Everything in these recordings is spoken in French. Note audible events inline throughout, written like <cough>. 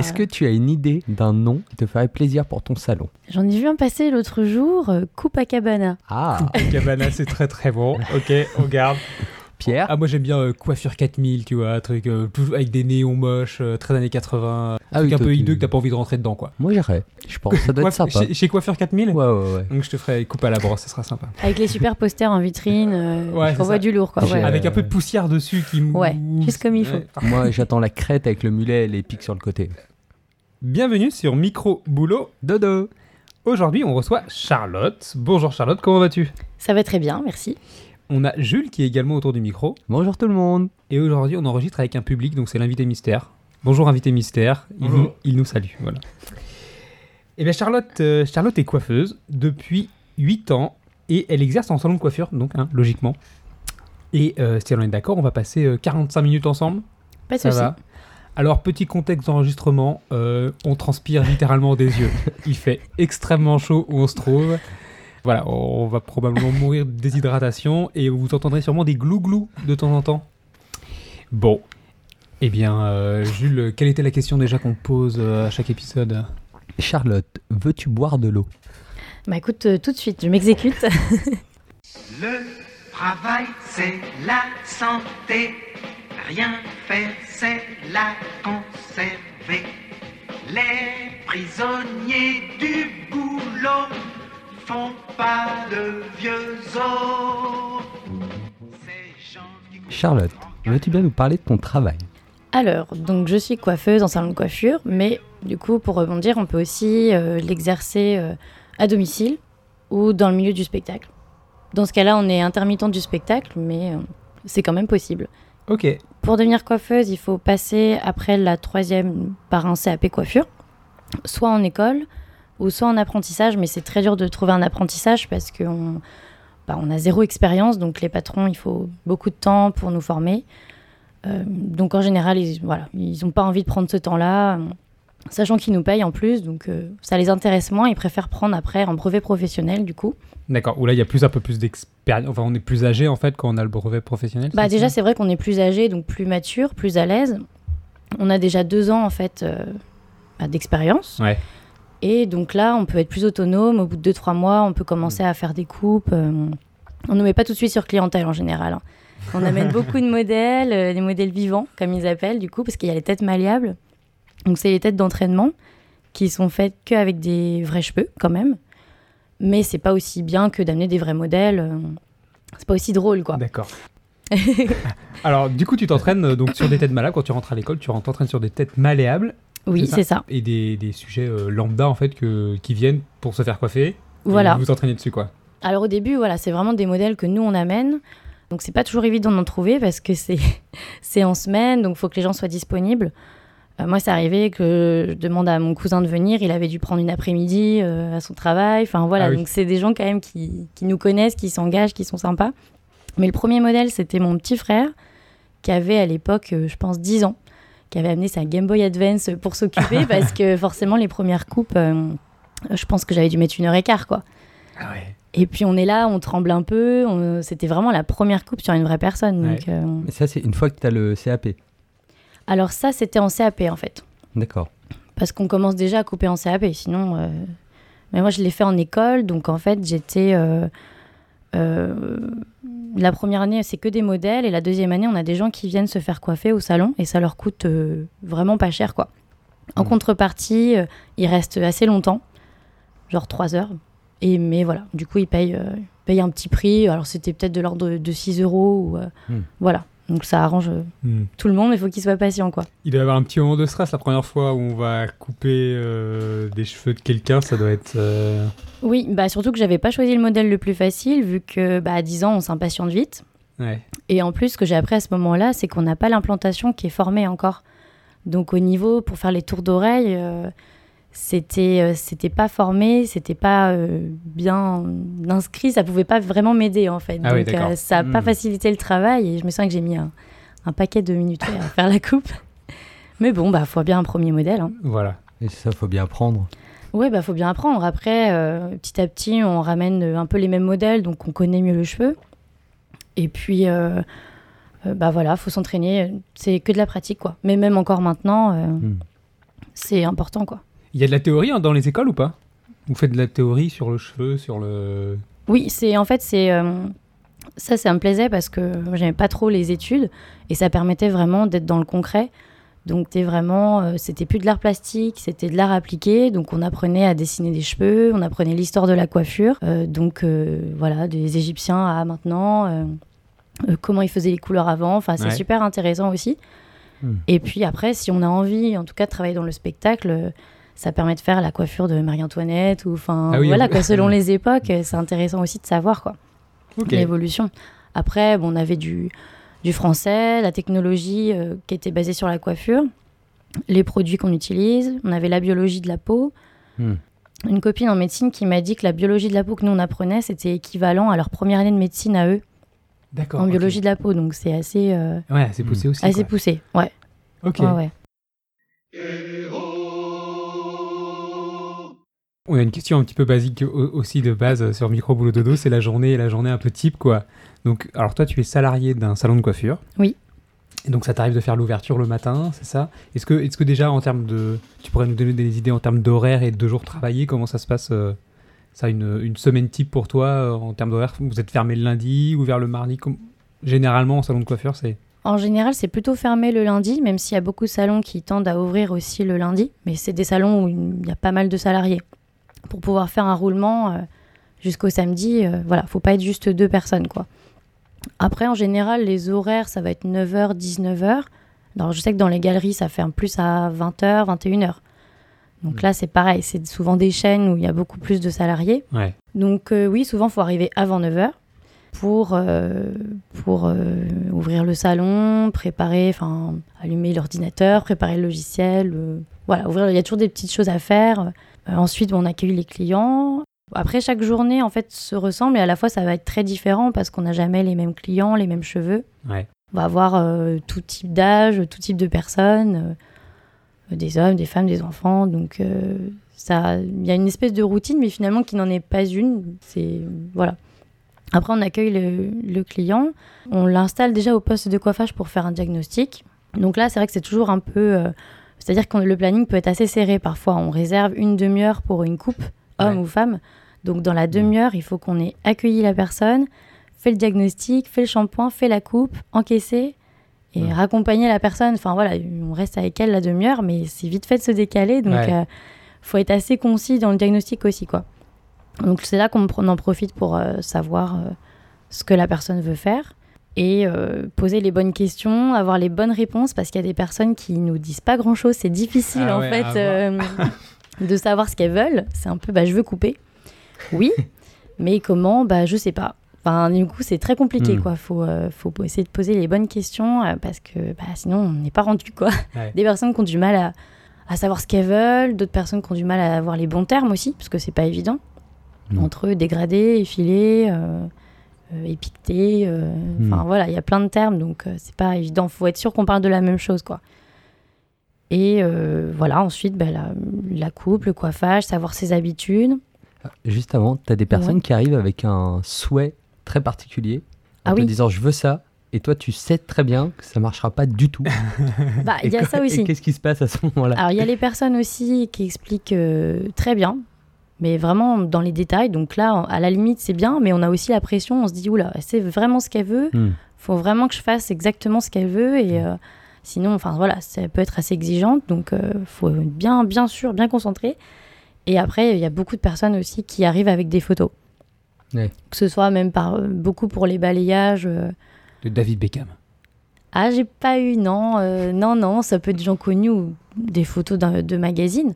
Est-ce que tu as une idée d'un nom qui te ferait plaisir pour ton salon? J'en ai vu un passer l'autre jour, euh, Copacabana. Ah, Cabana, c'est très très bon. <laughs> Ok, on garde. Pierre? Ah, moi j'aime bien euh, Coiffure 4000, tu vois, truc euh, avec des néons moches, euh, très années 80. Ah truc oui, un peu hideux que t'as pas envie de rentrer dedans, quoi. Moi j'irais. Je pense que ça doit être sympa. Chez, chez Coiffure 4000 Ouais, ouais, ouais. Donc je te ferai coupe à la brosse, ça sera sympa. Avec les super posters en vitrine, euh, Ouais, on voit du lourd quoi. Ouais. Avec un peu de poussière dessus qui mou- Ouais, juste comme il faut. Moi j'attends la crête avec le mulet et les pics sur le côté. Bienvenue sur Micro Boulot. Dodo Aujourd'hui, on reçoit Charlotte. Bonjour Charlotte, comment vas-tu? Ça va très bien, merci. On a Jules qui est également autour du micro. Bonjour tout le monde Et aujourd'hui, on enregistre avec un public, donc c'est l'invité mystère. Bonjour invité mystère, il, Bonjour. nous, il nous salue. Voilà. Et bien Charlotte, euh, Charlotte est coiffeuse depuis 8 ans et elle exerce en salon de coiffure, donc hein, logiquement. Et euh, si on est d'accord, on va passer euh, 45 minutes ensemble? Pas de souci. Alors, petit contexte d'enregistrement, euh, on transpire littéralement des yeux. Il fait extrêmement chaud où on se trouve. Voilà, on va probablement mourir de déshydratation et vous entendrez sûrement des glou-glou de temps en temps. Bon. Eh bien, euh, Jules, quelle était la question déjà qu'on pose euh, à chaque épisode? Charlotte, veux-tu boire de l'eau? Bah écoute, euh, tout de suite, je m'exécute. <laughs> Le travail, c'est la santé. Rien faire, c'est la conserver. Les prisonniers du boulot font pas de vieux os. Charlotte, veux-tu bien nous parler de ton travail? Alors, donc je suis coiffeuse en salon de coiffure, mais du coup, pour rebondir, on peut aussi euh, l'exercer euh, à domicile ou dans le milieu du spectacle. Dans ce cas-là, on est intermittent du spectacle, mais euh, c'est quand même possible. Pour devenir coiffeuse, il faut passer après la troisième par un CAP coiffure, soit en école ou soit en apprentissage, mais c'est très dur de trouver un apprentissage parce qu'on bah, on a zéro expérience, donc les patrons, il faut beaucoup de temps pour nous former. Euh, donc en général, ils n'ont pas envie de prendre ce temps-là, sachant qu'ils nous payent en plus, donc euh, ça les intéresse moins, ils préfèrent prendre après un brevet professionnel du coup. D'accord. Où là, il y a plus un peu plus d'expérience. Enfin, on est plus âgé en fait quand on a le brevet professionnel. Bah déjà, c'est vrai qu'on est plus âgé, donc plus mature, plus à l'aise. On a déjà deux ans en fait euh, bah, d'expérience. Ouais. Et donc là, on peut être plus autonome. Au bout de deux trois mois, on peut commencer à faire des coupes. euh, on ne met pas tout de suite sur clientèle en général. hein. On amène <laughs> beaucoup de modèles, des modèles vivants comme ils appellent du coup, parce qu'il y a les têtes malléables. Donc c'est les têtes d'entraînement qui sont faites qu'avec des vrais cheveux quand même. Mais c'est pas aussi bien que d'amener des vrais modèles. euh, C'est pas aussi drôle quoi. D'accord. <laughs> Alors, du coup, tu t'entraînes euh, donc sur des têtes malléables. Quand tu rentres à l'école, tu t'entraînes sur des têtes malléables Oui, C'est ça et des, des sujets euh, lambda en fait que, qui viennent pour se faire coiffer. Voilà. Et vous entraînez dessus quoi. Alors au début, voilà, c'est vraiment des modèles que nous on amène. Donc c'est pas toujours évident d'en trouver parce que c'est <laughs> c'est en semaine, donc il faut que les gens soient disponibles. Euh, moi, c'est arrivé que je demande à mon cousin de venir. Il avait dû prendre une après-midi euh, à son travail. Enfin voilà, Ah oui. donc c'est des gens quand même qui, qui nous connaissent, qui s'engagent, qui sont sympas. Mais le premier modèle, c'était mon petit frère qui avait à l'époque, euh, je pense, 10 ans, qui avait amené sa Game Boy Advance pour s'occuper <laughs> parce que forcément les premières coupes, euh, je pense que j'avais dû mettre une heure et quart quoi. Ah ouais. Et puis on est là, on tremble un peu. on- C'était vraiment la première coupe sur une vraie personne. Donc, euh, Et ça c'est une fois que tu as le CAP. Alors ça, c'était en CAP en fait. D'accord. Parce qu'on commence déjà à couper en CAP. Sinon, euh, mais moi je l'ai fait en école. Donc en fait, j'étais... euh, euh, La première année, c'est que des modèles. Et la deuxième année, on a des gens qui viennent se faire coiffer au salon. Et ça leur coûte vraiment pas cher quoi. En Mm. contrepartie, ils restent assez longtemps. Genre trois heures. Et, mais voilà, du coup, ils payent, ils payent un petit prix. Alors, c'était peut-être de l'ordre de, de 6 euros. Ou, Hmm. Voilà. Donc, ça arrange euh, Hmm. tout le monde, mais il faut qu'ils soient patients, quoi. Il doit y avoir un petit moment de stress la première fois où on va couper euh, des cheveux de quelqu'un. Ça doit être. euh, Oui, bah, surtout que j'avais pas choisi le modèle le plus facile, vu que bah, à 10 ans, on s'impatiente vite. Ouais. Et en plus, ce que j'ai appris à ce moment-là, c'est qu'on n'a pas l'implantation qui est formée encore. Donc, au niveau, pour faire les tours d'oreille, euh, c'était euh, c'était pas formé, c'était pas euh, bien inscrit, ça pouvait pas vraiment m'aider en fait. Ah oui, Donc, d'accord. ça a pas Hmm. facilité le travail et je me sens que j'ai mis un, un paquet de minutes à faire la coupe. Mais bon, bah, faut bien un premier modèle. hein. Voilà. Et ça faut bien apprendre. Ouais, bah faut bien apprendre. Après, euh, petit à petit, on ramène euh, un peu les mêmes modèles, donc on connaît mieux le cheveu. Et puis, euh, euh, bah voilà, faut s'entraîner. C'est que de la pratique, quoi. Mais même encore maintenant, euh, Hmm. c'est important quoi. Il y a de la théorie hein, dans les écoles ou pas? Vous faites de la théorie sur le cheveu, sur le. Oui, c'est en fait c'est euh, ça, ça me plaisait parce que moi, j'aimais pas trop les études et ça permettait vraiment d'être dans le concret. Donc c'était vraiment, euh, c'était plus de l'art plastique, c'était de l'art appliqué. Donc on apprenait à dessiner des cheveux, on apprenait l'histoire de la coiffure. Euh, donc euh, voilà, des Égyptiens à maintenant, comment ils faisaient les couleurs avant. Enfin c'est Ouais. super intéressant aussi. Hmm. Et puis après, si on a envie, en tout cas, de travailler dans le spectacle, ça permet de faire la coiffure de Marie-Antoinette ou enfin Ah oui, voilà oui. quoi, selon <laughs> les époques, c'est intéressant aussi de savoir quoi l'évolution. Après, bon, on avait du, du français, la technologie euh, qui était basée sur la coiffure, les produits qu'on utilise, on avait la biologie de la peau. Hmm. Une copine en médecine qui m'a dit que la biologie de la peau que nous on apprenait, c'était équivalent à leur première année de médecine à eux D'accord. en biologie de la peau. Donc c'est assez, euh, Ouais, c'est poussé aussi. assez quoi. poussé. Ouais, Ok. ouais, ouais. On a une question un petit peu basique au- aussi de base sur Micro Boulot Dodo, c'est la journée, la journée un peu type quoi. Donc, alors toi, tu es salarié d'un salon de coiffure. Oui. Et donc, ça t'arrive de faire l'ouverture le matin, c'est ça? Est-ce que, est que déjà en termes de, tu pourrais nous donner des idées en termes d'horaire et de jours travaillés Comment ça se passe euh, Ça, une, une semaine type pour toi euh, en termes d'horaire? Vous êtes fermé le lundi, ouvert le mardi? Comme- Généralement, en salon de coiffure, c'est En général, c'est plutôt fermé le lundi, même s'il y a beaucoup de salons qui tendent à ouvrir aussi le lundi. Mais c'est des salons où il y a pas mal de salariés. Pour pouvoir faire un roulement euh, jusqu'au samedi, euh, voilà, faut pas être juste deux personnes, quoi. Après, en général, les horaires, ça va être 9h, 19h. Alors, je sais que dans les galeries, ça ferme plus à 20h, 21h. Donc Mm. là, c'est pareil, c'est souvent des chaînes où il y a beaucoup plus de salariés. Ouais. Donc euh, oui, souvent, il faut arriver avant 9h pour, euh, pour euh, ouvrir le salon, préparer, enfin, allumer l'ordinateur, préparer le logiciel. voilà, ouvrir, il y a toujours des petites choses à faire. Euh, ensuite, on accueille les clients. Après, chaque journée, en fait, se ressemble et à la fois, ça va être très différent parce qu'on n'a jamais les mêmes clients, les mêmes cheveux. Ouais. On va avoir euh, tout type d'âge, tout type de personnes, euh, des hommes, des femmes, des enfants. Donc, euh, ça, il y a une espèce de routine, mais finalement qui n'en est pas une. C'est voilà. Après, on accueille le, le client, on l'installe déjà au poste de coiffage pour faire un diagnostic. Donc là, c'est vrai que c'est toujours un peu, c'est-à-dire que le planning peut être assez serré parfois. On réserve une demi-heure pour une coupe, homme Ouais. ou femme. Donc dans la demi-heure, il faut qu'on ait accueilli la personne, fait le diagnostic, fait le shampoing, fait la coupe, encaissé et Ouais. raccompagner la personne. Enfin voilà, on reste avec elle la demi-heure, mais c'est vite fait de se décaler. Donc Ouais. euh, faut être assez concis dans le diagnostic aussi, quoi. Donc c'est là qu'on en en profite pour euh, savoir euh, ce que la personne veut faire et euh, poser les bonnes questions, avoir les bonnes réponses parce qu'il y a des personnes qui nous disent pas grand chose. C'est difficile Ah en ouais, fait euh, de savoir ce qu'elles veulent. C'est un peu bah je veux couper. Oui, <laughs> mais comment? Bah je sais pas. Enfin, du coup, c'est très compliqué, Hmm. quoi. Faut, euh, faut essayer de poser les bonnes questions parce que bah, sinon, on n'est pas rendu, quoi. Ouais. Des personnes qui ont du mal à, à savoir ce qu'elles veulent, d'autres personnes qui ont du mal à avoir les bons termes aussi, parce que c'est pas évident. Entre eux, dégradé, effilé, euh, épiqueté, euh, enfin Hmm. voilà, il y a plein de termes, donc euh, c'est pas évident. Faut être sûr qu'on parle de la même chose, quoi. Et voilà, ensuite, bah, la, la coupe, le coiffage, savoir ses habitudes. Juste avant, tu as des personnes qui arrivent avec un souhait très particulier en Ah te oui. disant je veux ça. Et toi, tu sais très bien que ça marchera pas du tout. <laughs> Bah, il y a ça aussi. Qu'est-ce qui se passe à ce moment-là? Alors, il y a les personnes aussi qui expliquent euh, très bien, mais vraiment dans les détails. Donc là, à la limite, c'est bien, mais on a aussi la pression. On se dit, oula, c'est vraiment ce qu'elle veut. Hmm. faut vraiment que je fasse exactement ce qu'elle veut. Et euh, sinon, enfin voilà, ça peut être assez exigeante. Donc, euh, faut être bien, bien sûr, bien concentré. Et après, il y a beaucoup de personnes aussi qui arrivent avec des photos. Ouais. Que ce soit même par euh, beaucoup pour les balayages. euh, De David Beckham. ah, j'ai pas eu, non, non, non, ça peut être des gens connus ou des photos de magazines.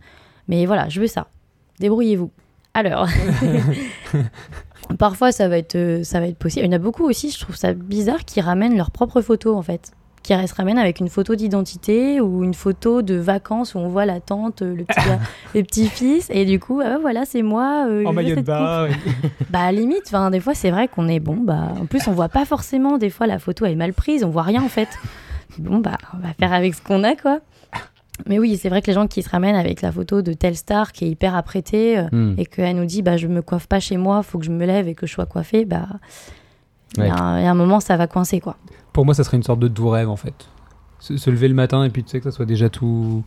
Mais voilà, je veux ça. Débrouillez-vous. Alors, <laughs> <laughs> parfois ça va, être, euh, ça va être possible. Il y en a beaucoup aussi, je trouve ça bizarre, qui ramènent leurs propres photos en fait. Qui se ramènent avec une photo d'identité ou une photo de vacances où on voit la tante, euh, le petit, <laughs> le petit-fils. Et du coup, ah, voilà, c'est moi. euh, En maillot de bain. Bah limite, enfin des fois c'est vrai qu'on est bon, bah en plus on voit pas forcément, des fois la photo est mal prise, on voit rien en fait. Bon bah on va faire avec ce qu'on a quoi. Mais oui, c'est vrai que les gens qui se ramènent avec la photo de telle star qui est hyper apprêtée euh, Hmm. et qu'elle nous dit bah je me coiffe pas chez moi, faut que je me lève et que je sois coiffée, bah il y, Ouais. a un moment ça va coincer quoi. Pour moi, ça serait une sorte de doux rêve en fait. Se, se lever le matin et puis tu sais que ça soit déjà tout.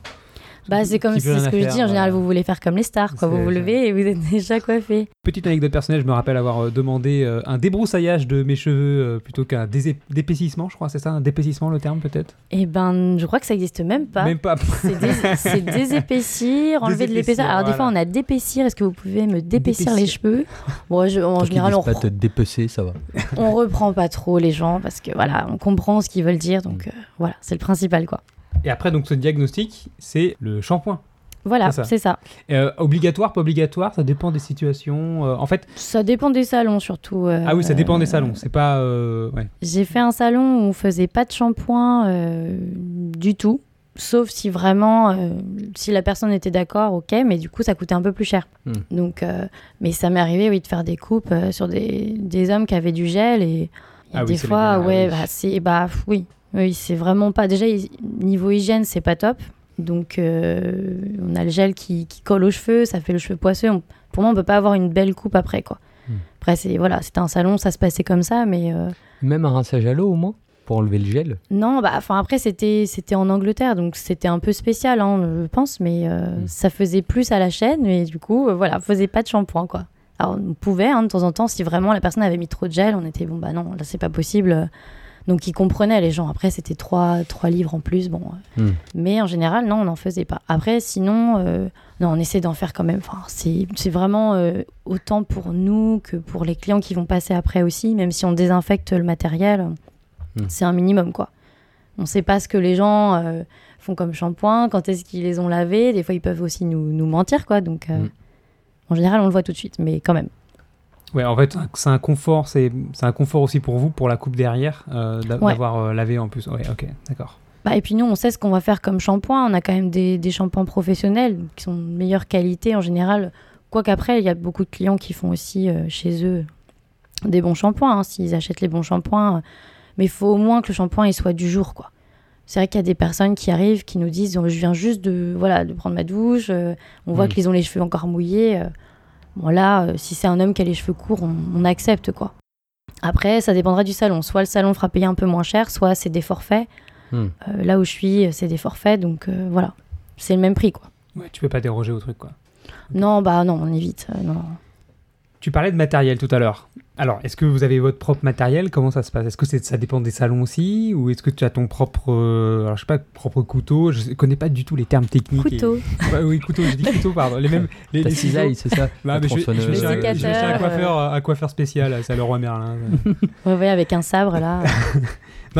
Bah, c'est comme veut ce que je dis. En général, voilà. vous voulez faire comme les stars, quoi. Vous vous levez et vous êtes <laughs> déjà coiffé. Petite anecdote personnelle, je me rappelle avoir euh, demandé euh, un débroussaillage de mes cheveux euh, plutôt qu'un d'épaississement, je crois, c'est ça Un dépaississement le terme peut-être? Et ben, je crois que ça existe même pas. Même pas. <laughs> C'est dés- c'est <laughs> désépaissir, enlever de l'épaisseur. Alors, des fois, on a d'épaissir. Est-ce que vous pouvez me d'épaissir les cheveux? Bon, je- en général, on, pas te dépecer, ça va. on reprend pas trop les gens parce que voilà, on comprend ce qu'ils veulent dire. Donc, euh, voilà, c'est le principal, quoi. Et après, donc ce diagnostic, c'est le shampoing. Voilà, C'est ça. Euh, obligatoire, pas obligatoire, ça dépend des situations. euh, en fait, Ça dépend des salons, surtout. euh, ah oui, ça dépend des salons. C'est pas. euh, ouais. J'ai fait un salon où on faisait pas de shampoing euh, du tout, sauf si vraiment, euh, si la personne était d'accord, ok, mais du coup ça coûtait un peu plus cher. Hmm. Donc, euh, mais ça m'est arrivé, oui, de faire des coupes euh, sur des, des hommes qui avaient du gel et, il y a Ah des fois, ah ouais, oui. bah, c'est, bah oui, oui, c'est vraiment pas. Déjà, niveau hygiène, c'est pas top. Donc, euh, on a le gel qui, qui colle aux cheveux, ça fait le cheveu poisseux. On- pour moi, on peut pas avoir une belle coupe après, quoi. Hmm. Après, c'est voilà, c'était un salon, ça se passait comme ça, mais. euh, Même un rinçage à l'eau au moins pour enlever le gel? non, bah, enfin après c'était c'était en Angleterre, donc c'était un peu spécial, hein, je pense, mais euh, Mm. ça faisait plus à la chaîne, mais du coup, voilà, faisait pas de shampoing, quoi. Alors on pouvait, hein, de temps en temps, si vraiment la personne avait mis trop de gel, on était bon, bah non, là c'est pas possible. Donc ils comprenaient les gens. Après c'était 3, trois livres en plus, bon. euh. Mm. Mais en général, non, on n'en faisait pas. Après, sinon, euh, non, on essaie d'en faire quand même. Enfin, c'est vraiment euh, autant pour nous que pour les clients qui vont passer après aussi, même si on désinfecte le matériel, Mm. c'est un minimum, quoi. On sait pas ce que les gens euh, font comme shampoing, quand est-ce qu'ils les ont lavés. Des fois, ils peuvent aussi nous, nous mentir, quoi. Donc, euh, Mm. en général, on le voit tout de suite, mais quand même. Ouais, en fait, c'est un confort, c'est un confort aussi pour vous, pour la coupe derrière, euh, Ouais. d'avoir euh, lavé en plus. Ouais, ok, d'accord. Bah, et puis nous, on sait ce qu'on va faire comme shampoing. On a quand même des, des shampoings professionnels qui sont de meilleure qualité en général. Quoique après, il y a beaucoup de clients qui font aussi euh, chez eux des bons shampoings, hein, s'ils achètent les bons shampoings. Mais il faut au moins que le shampoing il soit du jour, quoi. C'est vrai qu'il y a des personnes qui arrivent, qui nous disent oh, Je viens juste de, voilà, de prendre ma douche, euh, on voit Mm. qu'ils ont les cheveux encore mouillés. euh. Bon, là, euh, si c'est un homme qui a les cheveux courts, on, on accepte, quoi. Après, ça dépendra du salon. Soit le salon fera payer un peu moins cher, soit c'est des forfaits. Hmm. Euh, là où je suis, c'est des forfaits, donc euh, voilà. C'est le même prix, quoi. Ouais, tu peux pas déroger au truc, quoi. Non, bah non, on évite. euh, non, non. Tu parlais de matériel tout à l'heure. Alors, est-ce que vous avez votre propre matériel? Comment ça se passe? Est-ce que ça dépend des salons aussi? Ou est-ce que tu as ton propre, euh, alors, je sais pas, propre couteau? Je connais pas du tout les termes techniques. et- Couteau. Ouais, <laughs> oui, couteau, j'ai dit couteau, pardon. Les mêmes. <laughs> Les, Ta les ciseaux. cisaille, c'est ça? Bah, mais je, vais- je vais un- coiffeur, un coiffeur spécial, c'est le roi Merlin. <laughs> Ouais, ouais, avec un sabre, là.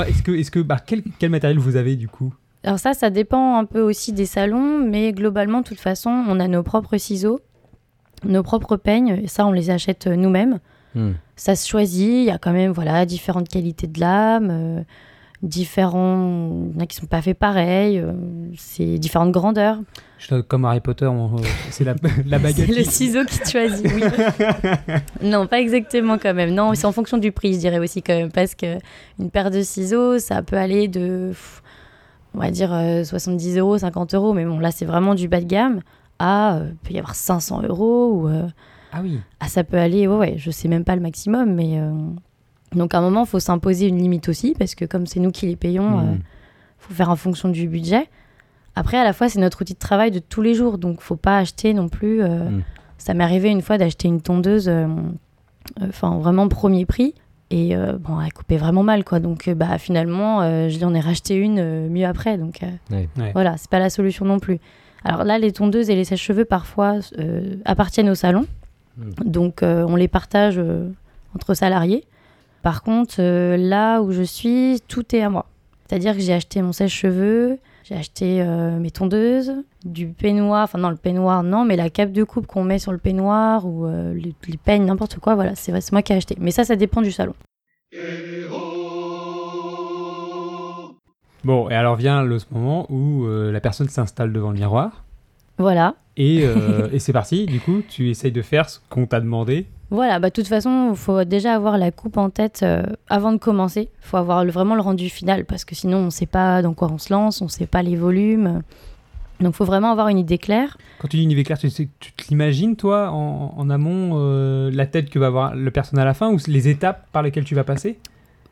est-ce que, est-ce que, bah, quel, quel matériel vous avez du coup? Alors ça, ça dépend un peu aussi des salons, mais globalement, de toute façon, on a nos propres ciseaux, nos propres peignes, et ça, on les achète euh, nous-mêmes. Hmm. Ça se choisit, il y a quand même voilà, différentes qualités de lame, euh, différents... Il y en a qui sont pas faits pareil, euh, c'est différentes grandeurs. Je comme Harry Potter, euh, c'est la, <laughs> la baguette. C'est le ciseau qui te choisit, oui. <laughs> non, pas exactement quand même. Non, c'est en fonction du prix, je dirais aussi quand même, parce que une paire de ciseaux, ça peut aller de, on va dire, euh, 70 euros, 50 euros, mais bon, là, c'est vraiment du bas de gamme, à, euh, peut y avoir 500 euros, ou Ah oui. ah, ça peut aller, ouais, ouais, je sais même pas le maximum, mais... euh, donc à un moment, il faut s'imposer une limite aussi, parce que comme c'est nous qui les payons, Hmm. euh, faut faire en fonction du budget. Après, à la fois, c'est notre outil de travail de tous les jours, donc faut pas acheter non plus. euh, Mm. Ça m'est arrivé une fois d'acheter une tondeuse, euh, euh, enfin vraiment premier prix, et euh, bon, elle coupait vraiment mal, quoi. Donc euh, bah finalement, euh, je lui en ai racheté une euh, mieux après, donc euh, Ouais. Ouais. voilà, c'est pas la solution non plus. Alors là, les tondeuses et les sèches-cheveux parfois euh, appartiennent au salon, Mm. donc euh, on les partage euh, entre salariés. Par contre, euh, là où je suis, tout est à moi. C'est-à-dire que j'ai acheté mon sèche-cheveux, j'ai acheté euh, mes tondeuses, du peignoir, enfin non, le peignoir, non, mais la cape de coupe qu'on met sur le peignoir ou euh, les, les peignes, n'importe quoi, voilà, c'est c'est moi qui ai acheté. Mais ça, ça dépend du salon. Bon, et alors vient le ce moment où euh, la personne s'installe devant le miroir. Voilà. Et, euh, <laughs> et c'est parti, du coup, tu essayes de faire ce qu'on t'a demandé. Voilà, bah, de toute façon, il faut déjà avoir la coupe en tête euh, avant de commencer. Il faut avoir le- vraiment le rendu final parce que sinon, on ne sait pas dans quoi on se lance, on ne sait pas les volumes. Donc, il faut vraiment avoir une idée claire. Quand tu dis une idée claire, tu, tu te l'imagines, toi, en, en amont, euh, la tête que va avoir le personne à la fin ou les étapes par lesquelles tu vas passer?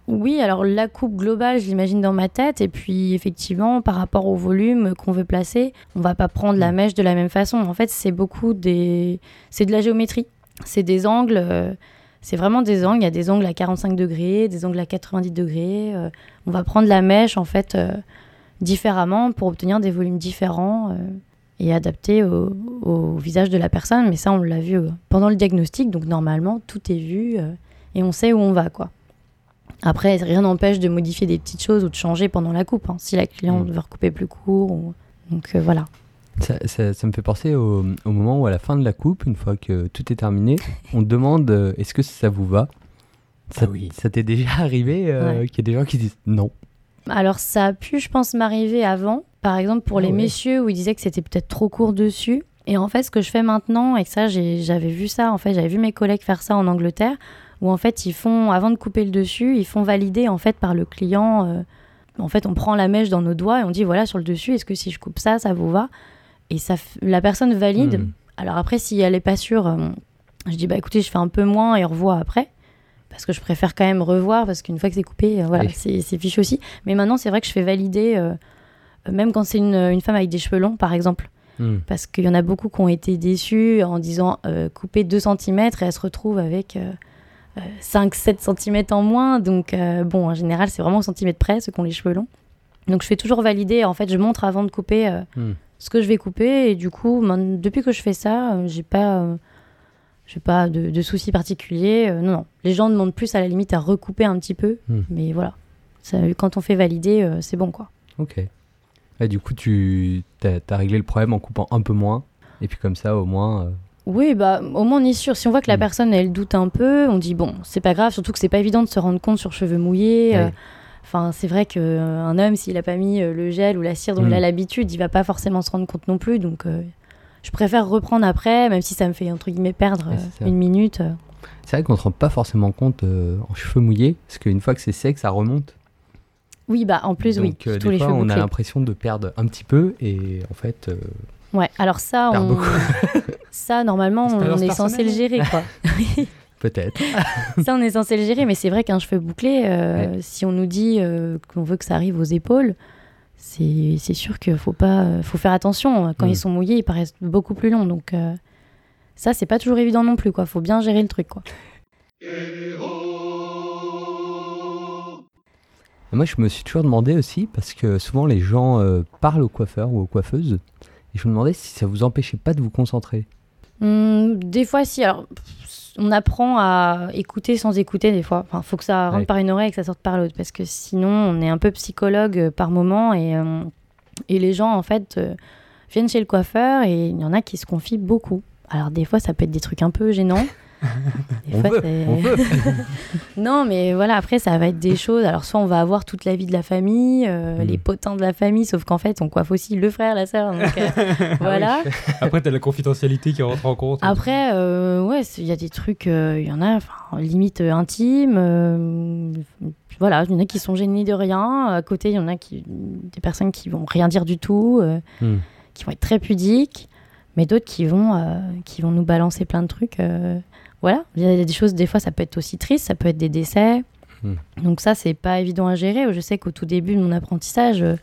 Oui, alors la coupe globale, je l'imagine dans ma tête. Et puis, effectivement, par rapport au volume qu'on veut placer, on va pas prendre la Mm. mèche de la même façon. En fait, c'est beaucoup des. C'est de la géométrie. C'est des angles. euh, C'est vraiment des angles. Il y a des angles à 45 degrés, des angles à 90 degrés. euh, On va prendre la mèche, en fait, euh, différemment pour obtenir des volumes différents et adaptés au, au visage de la personne. Mais ça, on l'a vu pendant le diagnostic. Donc, normalement, tout est vu et on sait où on va, quoi. Après, rien n'empêche de modifier des petites choses ou de changer pendant la coupe, hein, si la cliente Mm. veut recouper plus court. ou- Donc euh, voilà. Ça, ça- ça me fait penser au, au moment où, à la fin de la coupe, une fois que tout est terminé, on te demande euh, est-ce que ça vous va? Ça, Ah oui. ça t'est déjà <laughs> arrivé euh, Ouais. qu'il y ait des gens qui disent non? Alors ça a pu, je pense, m'arriver avant. Par exemple, pour Ah les ouais. messieurs où ils disaient que c'était peut-être trop court dessus. Et en fait, ce que je fais maintenant, et que ça, j'avais vu ça, en fait, j'avais vu mes collègues faire ça en Angleterre, où en fait, ils font, avant de couper le dessus, ils font valider en fait par le client. euh, en fait, on prend la mèche dans nos doigts et on dit voilà sur le dessus, est-ce que si je coupe ça, ça vous va? Et ça, la personne valide. Hmm. Alors après, si elle est pas sûre, euh, je dis bah écoutez, je fais un peu moins et revois après. Parce que je préfère quand même revoir, parce qu'une fois que c'est coupé, euh, voilà, Oui. c'est fichu aussi. Mais maintenant, c'est vrai que je fais valider, même quand c'est une, une femme avec des cheveux longs, par exemple. Hmm. Parce qu'il y en a beaucoup qui ont été déçus en disant euh, couper 2 cm et elles se retrouvent avec 5-7 cm en moins. Donc, euh, bon, en général, c'est vraiment au centimètre près, ceux qui ont les cheveux longs. Donc, je fais toujours valider. En fait, je montre avant de couper euh, Hmm. ce que je vais couper. Et du coup, man- depuis que je fais ça, euh, j'ai pas, euh, pas de, de soucis particuliers. Euh, non, non. Les gens demandent plus à la limite à recouper un petit peu. Hmm. Mais voilà. Ça, quand on fait valider, euh, c'est bon, quoi. Ok. Et du coup, tu as, réglé le problème en coupant un peu moins. Et puis comme ça, au moins. euh, Oui, bah, au moins on est sûr. Si on voit que la Mm. personne, elle doute un peu, on dit, bon, c'est pas grave, surtout que c'est pas évident de se rendre compte sur cheveux mouillés. euh. Enfin, c'est vrai qu'un homme, s'il a pas mis euh, le gel ou la cire dont Mm. il a l'habitude, il va pas forcément se rendre compte non plus. Donc, euh, je préfère reprendre après, même si ça me fait, entre guillemets, perdre euh, une minute. euh. C'est vrai qu'on ne se rend pas forcément compte euh, en cheveux mouillés, parce qu'une fois que c'est sec, ça remonte. Oui, bah, en plus, oui, Donc, euh, surtout des les fois, cheveux on a l'impression de perdre un petit peu, et en fait, euh, Ouais, alors ça, on... <laughs> ça normalement, on est censé le personnelle. gérer, quoi. <laughs> <laughs> peut-être. ça, on est censé le gérer, mais c'est vrai qu'un cheveu bouclé, euh, si on nous dit euh, qu'on veut que ça arrive aux épaules, c'est sûr qu'il faut pas, faut faire attention. Quand Mm. ils sont mouillés, ils paraissent beaucoup plus longs, donc euh, ça, c'est pas toujours évident non plus, quoi. Faut bien gérer le truc, quoi. Moi, je me suis toujours demandé aussi, parce que souvent les gens euh, parlent aux coiffeurs ou aux coiffeuses, et je me demandais si ça vous empêchait pas de vous concentrer. Hum, des fois, si. Alors, on apprend à écouter sans écouter des fois. Enfin, faut que ça rentre Ouais. par une oreille et que ça sorte par l'autre, parce que sinon, on est un peu psychologue euh, par moment et euh, et les gens en fait euh, viennent chez le coiffeur et il y en a qui se confient beaucoup. Alors des fois, ça peut être des trucs un peu gênants. <laughs> On fois, veut, c'est- on veut. <laughs> non, mais voilà, après, ça va être des choses. Alors, soit on va avoir toute la vie de la famille, euh, Mm. les potins de la famille, sauf qu'en fait, on coiffe aussi le frère, la sœur. Donc, euh, <laughs> voilà. Après, t'as la confidentialité qui rentre en compte. Après, euh, ouais, il y a des trucs, euh, il y en a, enfin, limite euh, intimes. euh, voilà, il y en a qui sont gênés de rien. À côté, il y en a qui, des personnes qui vont rien dire du tout, euh, Hmm. qui vont être très pudiques, mais d'autres qui vont, euh, qui vont nous balancer plein de trucs. euh, voilà, il y a des choses, des fois, ça peut être aussi triste, ça peut être des décès. Hmm. Donc ça, c'est pas évident à gérer. Je sais qu'au tout début de mon apprentissage, euh,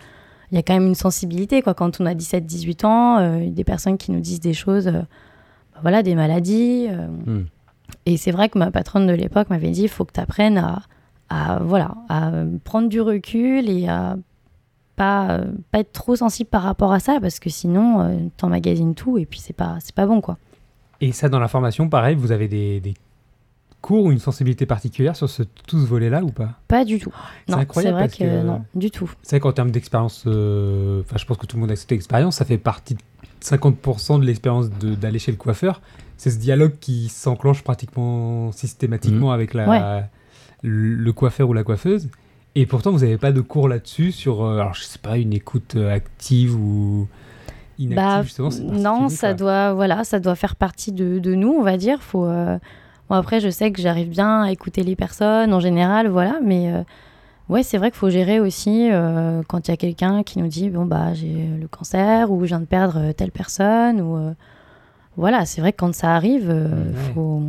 il y a quand même une sensibilité. Quoi. Quand on a 17-18 ans, euh, des personnes qui nous disent des choses, euh, bah voilà, des maladies. euh, Hmm. et c'est vrai que ma patronne de l'époque m'avait dit, il faut que tu apprennes à, à, voilà, à prendre du recul et à pas, pas être trop sensible par rapport à ça, parce que sinon, t'emmagasines tout et puis c'est pas, c'est pas bon, quoi. Et ça, dans la formation, pareil, vous avez des, des cours ou une sensibilité particulière sur ce, tout ce volet-là ou pas? Pas du tout. C'est Non, c'est incroyable vrai parce que, que- non, du tout. C'est vrai qu'en termes d'expérience, euh, enfin, je pense que tout le monde a cette expérience, ça fait partie de 50% de l'expérience de- d'aller chez le coiffeur. C'est ce dialogue qui s'enclenche pratiquement systématiquement avec la, Ouais. le, le coiffeur ou la coiffeuse. Et pourtant, vous n'avez pas de cours là-dessus sur, euh, alors je sais pas, une écoute euh, active ou Bah, justement. non, ça quoi. doit, voilà, ça doit faire partie de, de nous, on va dire. Faut, euh, bon, après, je sais que j'arrive bien à écouter les personnes en général, voilà, mais euh, ouais, c'est vrai qu'il faut gérer aussi euh, quand il y a quelqu'un qui nous dit bon bah j'ai le cancer ou je viens de perdre telle personne ou voilà, c'est vrai que quand ça arrive, Ouais. faut,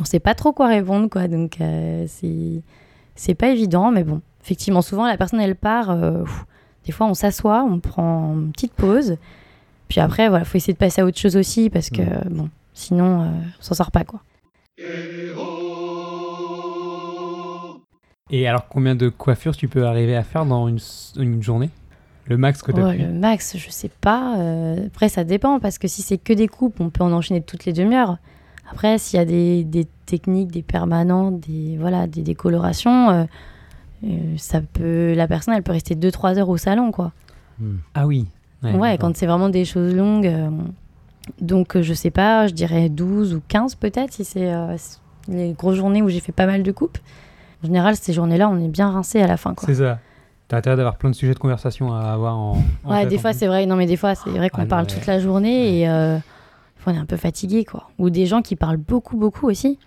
on sait pas trop quoi répondre quoi, donc c'est c'est pas évident, mais bon, effectivement, souvent la personne elle part. des fois, on s'assoit, on prend une petite pause. Puis après, voilà, faut essayer de passer à autre chose aussi parce que, bon, sinon, euh, on s'en sort pas, quoi. Et alors, combien de coiffures tu peux arriver à faire dans une, journée? Le max que tu as Ouais, le max, je sais pas. euh, après, ça dépend parce que si c'est que des coupes, on peut en enchaîner toutes les demi-heures. Après, s'il y a des, des techniques, des permanentes, des, voilà, des décolorations, euh, euh, ça peut, la personne, elle peut rester 2-3 heures au salon, quoi. Hmm. Ah oui. Ouais, quand c'est vraiment des choses longues. euh, donc, euh, je sais pas, je dirais 12 ou 15 peut-être, si c'est euh, les grosses journées où j'ai fait pas mal de coupes. En général, ces journées-là, on est bien rincé à la fin, quoi. C'est ça. T'as intérêt d'avoir plein de sujets de conversation à avoir en. en Ouais, tête, des fois, c'est vrai. Non, mais des fois, c'est vrai qu'on Ah non, parle ouais. toute la journée et euh, des fois, on est un peu fatigué, quoi. Ou des gens qui parlent beaucoup, beaucoup aussi.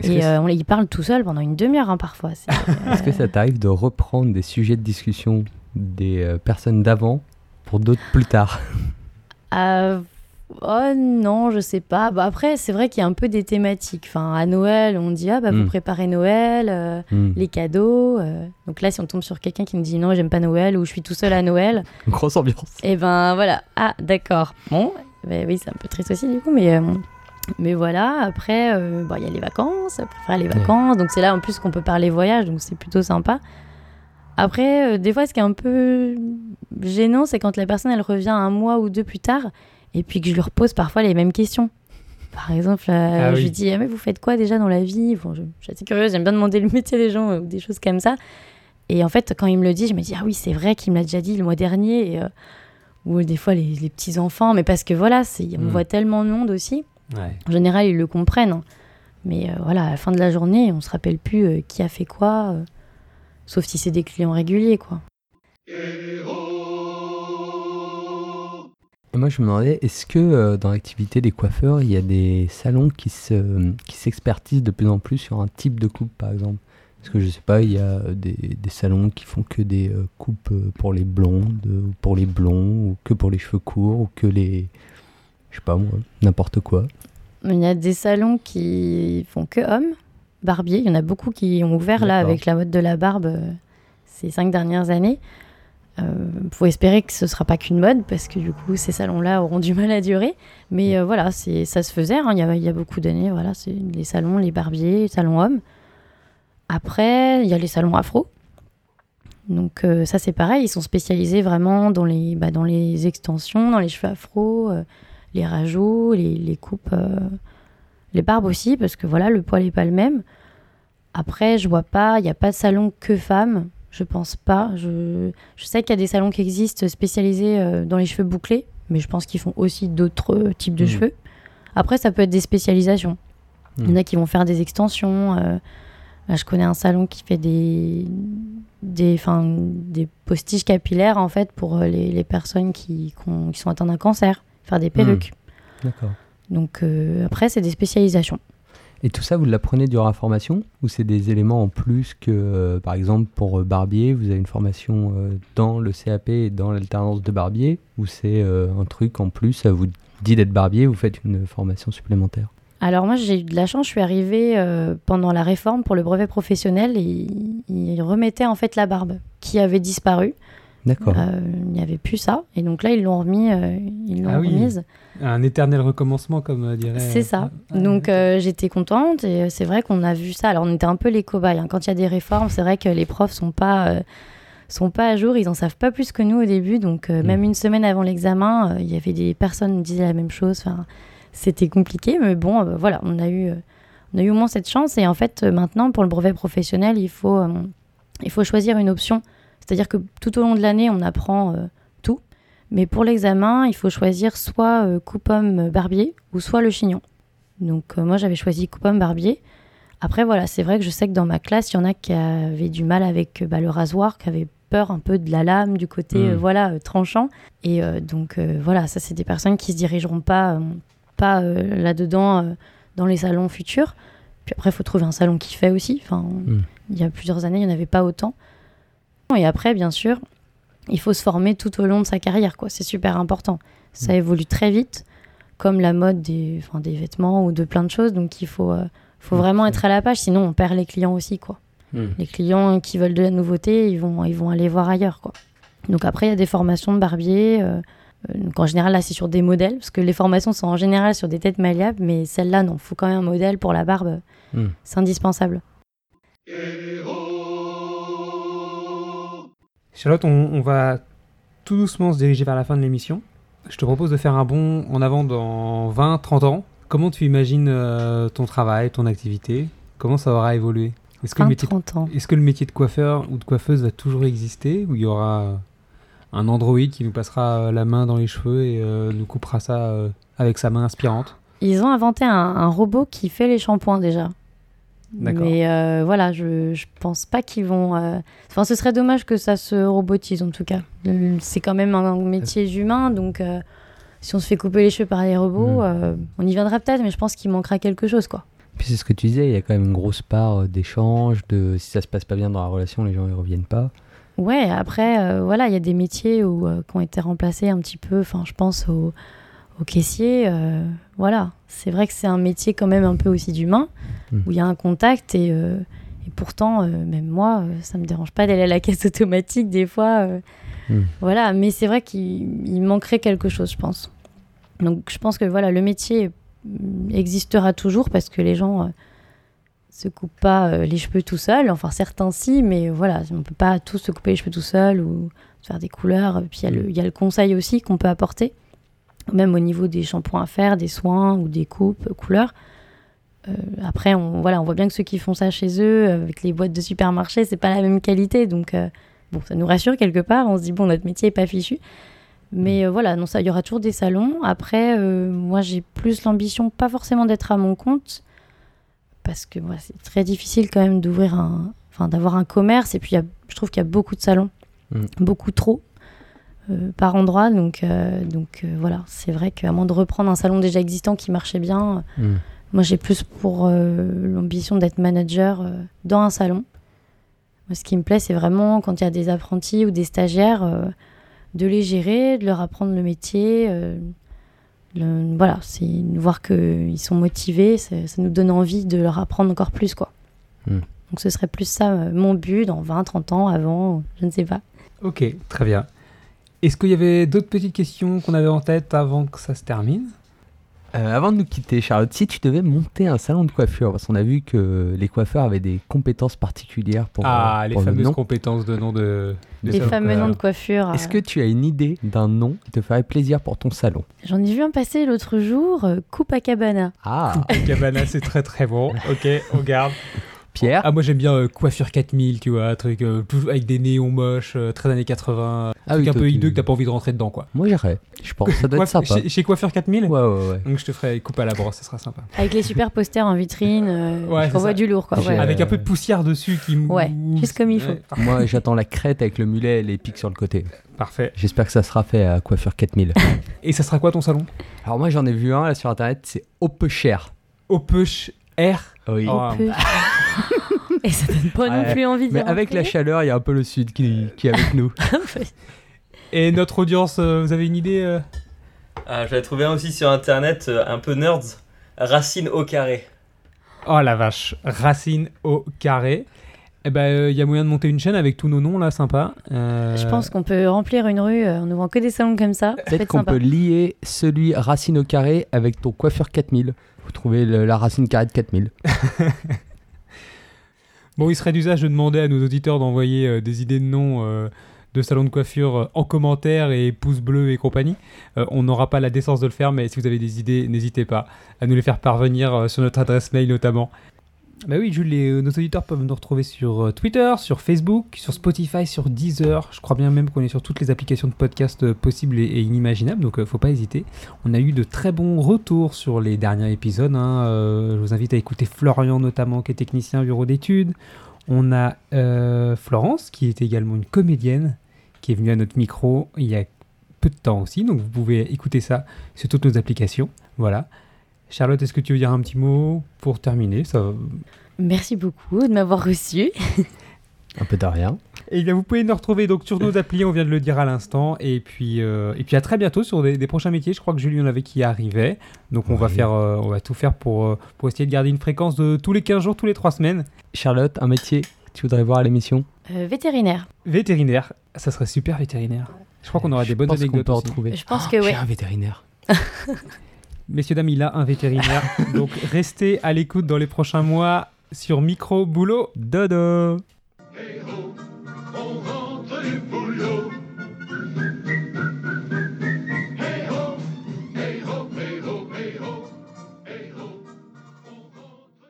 Et euh, on les ils parlent tout seul pendant une demi-heure, hein, parfois. <laughs> Est-ce que ça t'arrive de reprendre des sujets de discussion des euh, personnes d'avant pour d'autres plus tard <laughs> Euh, oh non, je sais pas. Bah, après, c'est vrai qu'il y a un peu des thématiques. Enfin, à Noël, on dit ah bah vous Mm. préparez Noël, euh, Hmm. les cadeaux. euh. Donc là, si on tombe sur quelqu'un qui me dit non, j'aime pas Noël ou je suis tout seul à Noël, <laughs> Grosse ambiance. et ben voilà. Ah d'accord. Bon, ben oui, c'est un peu triste aussi du coup, mais mais voilà. Après, euh, bon, il y a les vacances. Après les vacances, donc c'est là en plus qu'on peut parler voyage, donc c'est plutôt sympa. Après, euh, des fois, ce qui est un peu gênant, c'est quand la personne elle revient un mois ou deux plus tard et puis que je lui repose parfois les mêmes questions. Par exemple, euh, Ah je lui dis ah, mais vous faites quoi déjà dans la vie? Bon, je, je suis assez curieuse, j'aime bien demander le métier des gens euh, ou des choses comme ça. Et en fait, quand il me le dit, je me dis ah oui, c'est vrai qu'il me l'a déjà dit le mois dernier. Et, ou des fois les, les petits enfants, mais parce que voilà, on Mm. voit tellement de monde aussi. Ouais. En général, ils le comprennent. hein. Mais voilà, à la fin de la journée, on se rappelle plus qui a fait quoi, sauf si c'est des clients réguliers, quoi. Et moi, je me demandais, est-ce que euh, dans l'activité des coiffeurs, il y a des salons qui se, qui s'expertisent de plus en plus sur un type de coupe, par exemple? Parce que je sais pas, il y a euh, des, des salons qui font que des euh, coupes pour les blondes, ou pour les blonds, ou que pour les cheveux courts, ou que les. Je sais pas moi, n'importe quoi. Il y a des salons qui font que hommes, barbiers. Il y en a beaucoup qui ont ouvert là avec la mode de la barbe euh, ces cinq dernières années. Il faut espérer que ce ne sera pas qu'une mode parce que du coup ces salons-là auront du mal à durer. Mais euh, voilà, c'est ça se faisait. hein. Il y, a, il y a beaucoup d'années, voilà, c'est les salons, les barbiers, les salons hommes. Après, il y a les salons afro. Donc euh, ça c'est pareil, ils sont spécialisés vraiment dans les, bah, dans les extensions, dans les cheveux afro, euh, les rajouts, les, les coupes, euh, les barbes aussi, parce que voilà, le poil n'est pas le même. Après, je vois pas, il n'y a pas de salon que femmes, je pense pas. Je, je sais qu'il y a des salons qui existent spécialisés euh, dans les cheveux bouclés, mais je pense qu'ils font aussi d'autres euh, types de Mhm. cheveux. Après, ça peut être des spécialisations. Il y en Mhm. a qui vont faire des extensions. euh, là, je connais un salon qui fait des, des, 'fin, des postiches capillaires en fait pour les, les personnes qui, qui ont- qui sont atteintes d'un cancer, faire des perruques. D'accord. Donc euh, après, c'est des spécialisations. Et tout ça, vous l'apprenez durant la formation Ou c'est des éléments en plus que, euh, par exemple, pour euh, barbier, vous avez une formation euh, dans le CAP et dans l'alternance de barbier Ou c'est euh, un truc en plus, ça vous dit d'être barbier, vous faites une formation supplémentaire? Alors moi, j'ai eu de la chance, je suis arrivée pendant la réforme pour le brevet professionnel et ils remettaient en fait la barbe qui avait disparu. D'accord. Euh, il n'y avait plus ça. Et donc là, ils l'ont remis, euh, ils l'ont Ah oui. remise. Un éternel recommencement, comme euh, dirait. C'est ça. Ah, Donc euh, j'étais contente et c'est vrai qu'on a vu ça. Alors on était un peu les cobayes. hein. Quand il y a des réformes, c'est vrai que les profs sont pas euh, sont pas à jour. Ils en savent pas plus que nous au début. Donc euh, Mm. même une semaine avant l'examen, euh, il y avait des personnes qui me disaient la même chose. Enfin, c'était compliqué, mais bon, euh, voilà, on a eu euh, on a eu au moins cette chance. Et en fait, euh, maintenant pour le brevet professionnel, il faut euh, il faut choisir une option. C'est-à-dire que tout au long de l'année, on apprend euh, tout. Mais pour l'examen, il faut choisir soit euh, coupe-homme barbier ou soit le chignon. Donc euh, moi j'avais choisi coupe-homme barbier. Après voilà, c'est vrai que je sais que dans ma classe, il y en a qui avaient du mal avec euh, bah, le rasoir, qui avaient peur un peu de la lame, du côté Mm. euh, voilà tranchant. Et donc voilà, ça c'est des personnes qui se dirigeront pas, pas là-dedans dans les salons futurs. Puis après, il faut trouver un salon qui fait aussi. Enfin, Mm. il y a plusieurs années, il n'y en avait pas autant. Et après, bien sûr, il faut se former tout au long de sa carrière, quoi. C'est super important. Ça évolue très vite, comme la mode des, enfin, des vêtements ou de plein de choses. Donc, il faut, euh, faut Mm, vraiment c'est être à la page, sinon on perd les clients aussi, quoi. Les clients qui veulent de la nouveauté, ils vont, ils vont aller voir ailleurs. Quoi. Donc après, il y a des formations de barbier. euh, euh, donc en général, là, c'est sur des modèles, parce que les formations sont en général sur des têtes malléables, mais celle-là, non, il faut quand même un modèle pour la barbe. C'est indispensable. Charlotte, on, on va tout doucement se diriger vers la fin de l'émission. Je te propose de faire un bond en avant dans 20, 30 ans. Comment tu imagines euh, ton travail, ton activité? Comment ça aura évolué? Est-ce que, le 20, métier de- 30 ans. est-ce que le métier de coiffeur ou de coiffeuse va toujours exister? Ou il y aura un androïde qui nous passera euh, la main dans les cheveux et euh, nous coupera ça euh, avec sa main inspirante Ils ont inventé un, un robot qui fait les shampoings déjà. Mais euh, voilà, je, je pense pas qu'ils vont. euh, Enfin, ce serait dommage que ça se robotise en tout cas. C'est quand même un métier humain, donc euh, si on se fait couper les cheveux par les robots, Mm. euh, on y viendra peut-être, mais je pense qu'il manquera quelque chose quoi. Puis c'est ce que tu disais, il y a quand même une grosse part euh, d'échange, de si ça se passe pas bien dans la relation, les gens ils reviennent pas. Ouais, après, euh, voilà, il y a des métiers où, euh, qui ont été remplacés un petit peu. Enfin, je pense au, au caissier. euh, voilà, c'est vrai que c'est un métier quand même un peu aussi d'humain, Mm. où il y a un contact et, euh, et pourtant, euh, même moi, ça me dérange pas d'aller à la caisse <laughs> automatique des fois. euh, Mm. Voilà, mais c'est vrai qu'il il manquerait quelque chose, je pense. Donc, je pense que voilà, le métier mm, existera toujours parce que les gens. se coupent pas les cheveux tout seuls. Enfin, certains si, mais voilà, on peut pas tous se couper les cheveux tout seul ou faire des couleurs. Puis il y, y a le conseil aussi qu'on peut apporter, même au niveau des shampoings à faire, des soins ou des coupes, couleurs. Euh, après, on, voilà, on voit bien que ceux qui font ça chez eux, avec les boîtes de supermarché, c'est pas la même qualité. Donc, euh, bon, ça nous rassure quelque part. On se dit, bon, notre métier est pas fichu. Mais euh, voilà, non, ça, il y aura toujours des salons. Après, moi, j'ai plus l'ambition, pas forcément d'être à mon compte, parce que voilà, c'est très difficile quand même d'ouvrir un, enfin, d'avoir un commerce. Et puis, il y a- je trouve qu'il y a beaucoup de salons, Mm. beaucoup trop euh, par endroit. Donc, euh, donc euh, voilà, c'est vrai qu'à moins de reprendre un salon déjà existant qui marchait bien, Hmm. moi, j'ai plus pour l'ambition d'être manager dans un salon. Moi, ce qui me plaît, c'est vraiment quand il y a des apprentis ou des stagiaires, de les gérer, de leur apprendre le métier. le- voilà, c'est voir qu'ils sont motivés, ça, ça nous donne envie de leur apprendre encore plus. quoi. Mm. Donc ce serait plus ça mon but dans 20, 30 ans, avant, je ne sais pas. Ok, très bien. Est-ce qu'il y avait d'autres petites questions qu'on avait en tête avant que ça se termine? Euh, avant de nous quitter, Charlotte, si tu devais monter un salon de coiffure, parce qu'on a vu que les coiffeurs avaient des compétences particulières pour, Ah, euh, les pour le fameuses nom. compétences de nom de... de Les salon. fameux noms de coiffure. Est-ce euh, que tu as une idée d'un nom qui te ferait plaisir pour ton salon? J'en ai vu un passer l'autre jour, Coupe à Cabana. Ah, Cabana, c'est très très bon. Ok, on garde. Pierre Ah, moi j'aime bien euh, Coiffure 4000, tu vois, truc euh, avec des néons moches, euh, très années 80. Ah truc oui, un toi, peu tu- hideux que t'as pas envie de rentrer dedans, quoi. Moi j'irais, je pense, ça doit être sympa. Chez, chez Coiffure 4000 Ouais, ouais, ouais. Donc je te ferai coupe à la brosse, ça sera sympa. Avec les super posters en vitrine, euh, <laughs> Ouais, c'est ça. du lourd. Quoi. J'ai- Ouais. Avec Euh, un peu de poussière dessus qui mou- Ouais, juste comme il faut. Moi j'attends la crête avec le mulet et les pics sur le côté. Parfait. J'espère que ça sera fait à Coiffure 4000. <laughs> Et ça sera quoi ton salon? Alors moi j'en ai vu un là sur internet, c'est au peu cher. Opush Air. Oui. Oh, Peu. <laughs> Et ça donne pas non plus envie de Mais avec la chaleur, il y a un peu le sud qui, qui est avec nous. <laughs> Et notre audience, euh, vous avez une idée euh Ah, je l'ai trouvé un aussi sur internet, euh, un peu nerds. Racine au carré. Oh la vache, Racine au carré. Eh ben, il y a moyen de monter une chaîne avec tous nos noms là, sympa. Euh, Je pense qu'on peut remplir une rue euh, en ouvrant que des salons comme ça. Ça peut Peut-être être qu'on peut lier celui racine au carré avec ton coiffure 4000. Vous trouvez le- la racine carrée de 4000. <laughs> Bon, il serait d'usage de demander à nos auditeurs d'envoyer euh, des idées de noms euh, de salons de coiffure euh, en commentaire et pouces bleus et compagnie. On n'aura pas la décence de le faire, mais si vous avez des idées, n'hésitez pas à nous les faire parvenir sur notre adresse mail notamment. Bah oui, Jules, les- euh, nos auditeurs peuvent nous retrouver sur euh, Twitter, sur Facebook, sur Spotify, sur Deezer. Je crois bien même qu'on est sur toutes les applications de podcast euh, possibles et, inimaginables, donc faut pas hésiter. On a eu de très bons retours sur les derniers épisodes. hein. Je vous invite à écouter Florian notamment, qui est technicien bureau d'études. On a Florence, qui est également une comédienne, qui est venue à notre micro il y a peu de temps aussi, donc vous pouvez écouter ça sur toutes nos applications. Voilà. Charlotte, est-ce que tu veux dire un petit mot pour terminer ça... Merci beaucoup de m'avoir reçu. Un peu de rien. Et bien, vous pouvez nous retrouver donc sur nos applis, on vient de le dire à l'instant, et puis euh, et puis à très bientôt sur des, des prochains métiers. Je crois que Julie en avait qui arrivait, donc on va Oui. faire, euh, on va tout faire pour euh, pour essayer de garder une fréquence de tous les 15 jours, tous les 3 semaines. Charlotte, un métier tu voudrais voir à l'émission? Euh, vétérinaire. Vétérinaire, ça serait super vétérinaire. Je crois qu'on aura Je des bonnes pense qu'on anecdotes peut retrouver. Je pense Oh, que J'ai ouais. un vétérinaire. <laughs> Messieurs, dames, il a un vétérinaire. <laughs> donc restez à l'écoute dans les prochains mois sur Micro Boulot Dodo.